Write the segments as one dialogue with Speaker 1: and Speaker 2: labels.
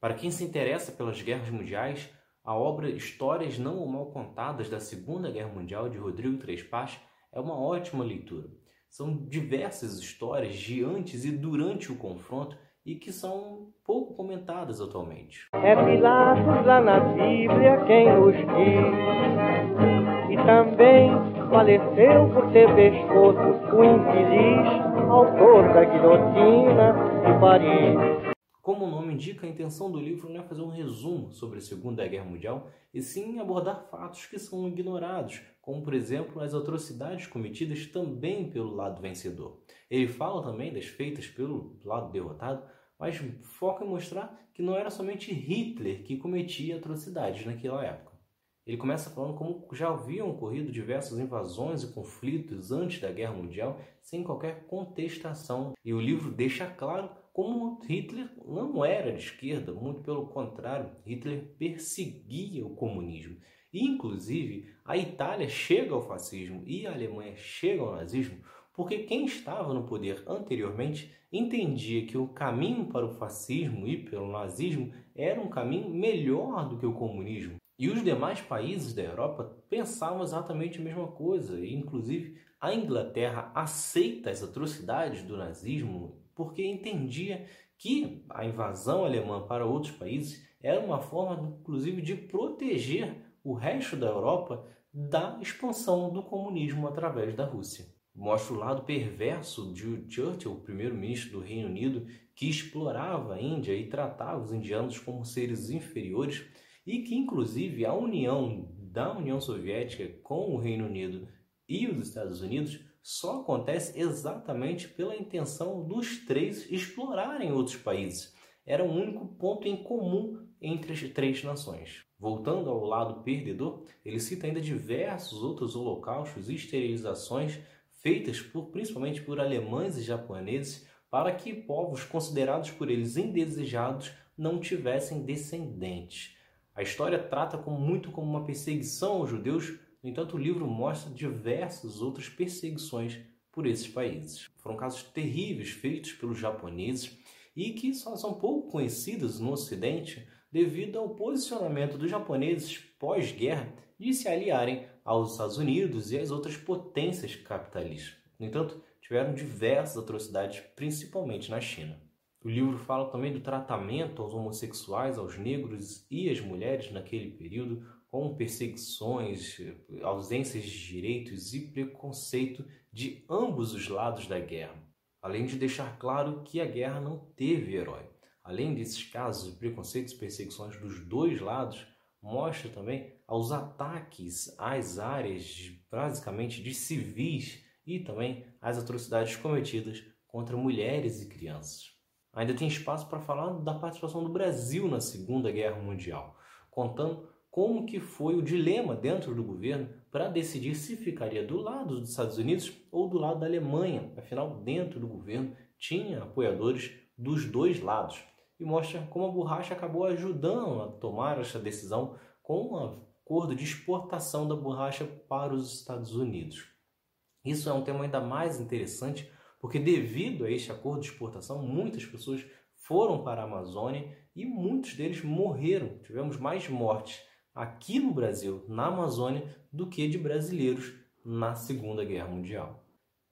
Speaker 1: Para quem se interessa pelas guerras mundiais, a obra Histórias Não ou Mal Contadas da Segunda Guerra Mundial de Rodrigo Três é uma ótima leitura. São diversas histórias de antes e durante o confronto e que são pouco comentadas atualmente.
Speaker 2: É Pilatos lá na Bíblia quem nos diz, e também faleceu por ter pescoço o infeliz autor da guilhotina de Paris.
Speaker 1: Como o nome indica, a intenção do livro não é fazer um resumo sobre a Segunda Guerra Mundial, e sim abordar fatos que são ignorados, como por exemplo as atrocidades cometidas também pelo lado vencedor. Ele fala também das feitas pelo lado derrotado, mas foca em mostrar que não era somente Hitler que cometia atrocidades naquela época. Ele começa falando como já haviam ocorrido diversas invasões e conflitos antes da Guerra Mundial sem qualquer contestação, e o livro deixa claro como Hitler não era de esquerda, muito pelo contrário, Hitler perseguia o comunismo. E, inclusive, a Itália chega ao fascismo e a Alemanha chega ao nazismo porque quem estava no poder anteriormente entendia que o caminho para o fascismo e pelo nazismo era um caminho melhor do que o comunismo. E os demais países da Europa pensavam exatamente a mesma coisa, e inclusive a Inglaterra aceita as atrocidades do nazismo porque entendia que a invasão alemã para outros países era uma forma, inclusive, de proteger o resto da Europa da expansão do comunismo através da Rússia. Mostra o lado perverso de Churchill, primeiro-ministro do Reino Unido, que explorava a Índia e tratava os indianos como seres inferiores e que, inclusive, a união da União Soviética com o Reino Unido e os Estados Unidos só acontece exatamente pela intenção dos três explorarem outros países. Era o único ponto em comum entre as três nações. Voltando ao lado perdedor, ele cita ainda diversos outros holocaustos e esterilizações feitas por, principalmente por alemães e japoneses para que povos considerados por eles indesejados não tivessem descendentes. A história trata muito como uma perseguição aos judeus no entanto, o livro mostra diversas outras perseguições por esses países. Foram casos terríveis feitos pelos japoneses e que só são pouco conhecidos no Ocidente devido ao posicionamento dos japoneses pós-guerra de se aliarem aos Estados Unidos e às outras potências capitalistas. No entanto, tiveram diversas atrocidades, principalmente na China. O livro fala também do tratamento aos homossexuais, aos negros e às mulheres naquele período, com perseguições, ausências de direitos e preconceito de ambos os lados da guerra, além de deixar claro que a guerra não teve herói. Além desses casos de preconceitos e perseguições dos dois lados, mostra também aos ataques às áreas basicamente de civis e também às atrocidades cometidas contra mulheres e crianças. Ainda tem espaço para falar da participação do Brasil na Segunda Guerra Mundial, contando como que foi o dilema dentro do governo para decidir se ficaria do lado dos Estados Unidos ou do lado da Alemanha. Afinal, dentro do governo tinha apoiadores dos dois lados. E mostra como a borracha acabou ajudando a tomar essa decisão com um acordo de exportação da borracha para os Estados Unidos. Isso é um tema ainda mais interessante porque devido a este acordo de exportação, muitas pessoas foram para a Amazônia e muitos deles morreram. Tivemos mais mortes aqui no Brasil, na Amazônia, do que de brasileiros na Segunda Guerra Mundial.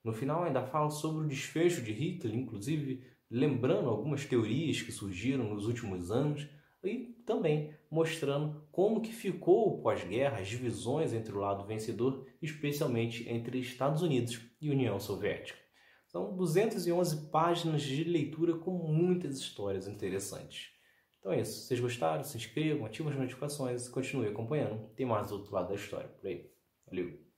Speaker 1: No final, ainda fala sobre o desfecho de Hitler, inclusive lembrando algumas teorias que surgiram nos últimos anos e também mostrando como que ficou o pós-guerra, as divisões entre o lado vencedor, especialmente entre Estados Unidos e União Soviética. São 211 páginas de leitura com muitas histórias interessantes. Então é isso. Se vocês gostaram, se inscrevam, ativem as notificações e continuem acompanhando. Tem mais outro lado da história por aí. Valeu!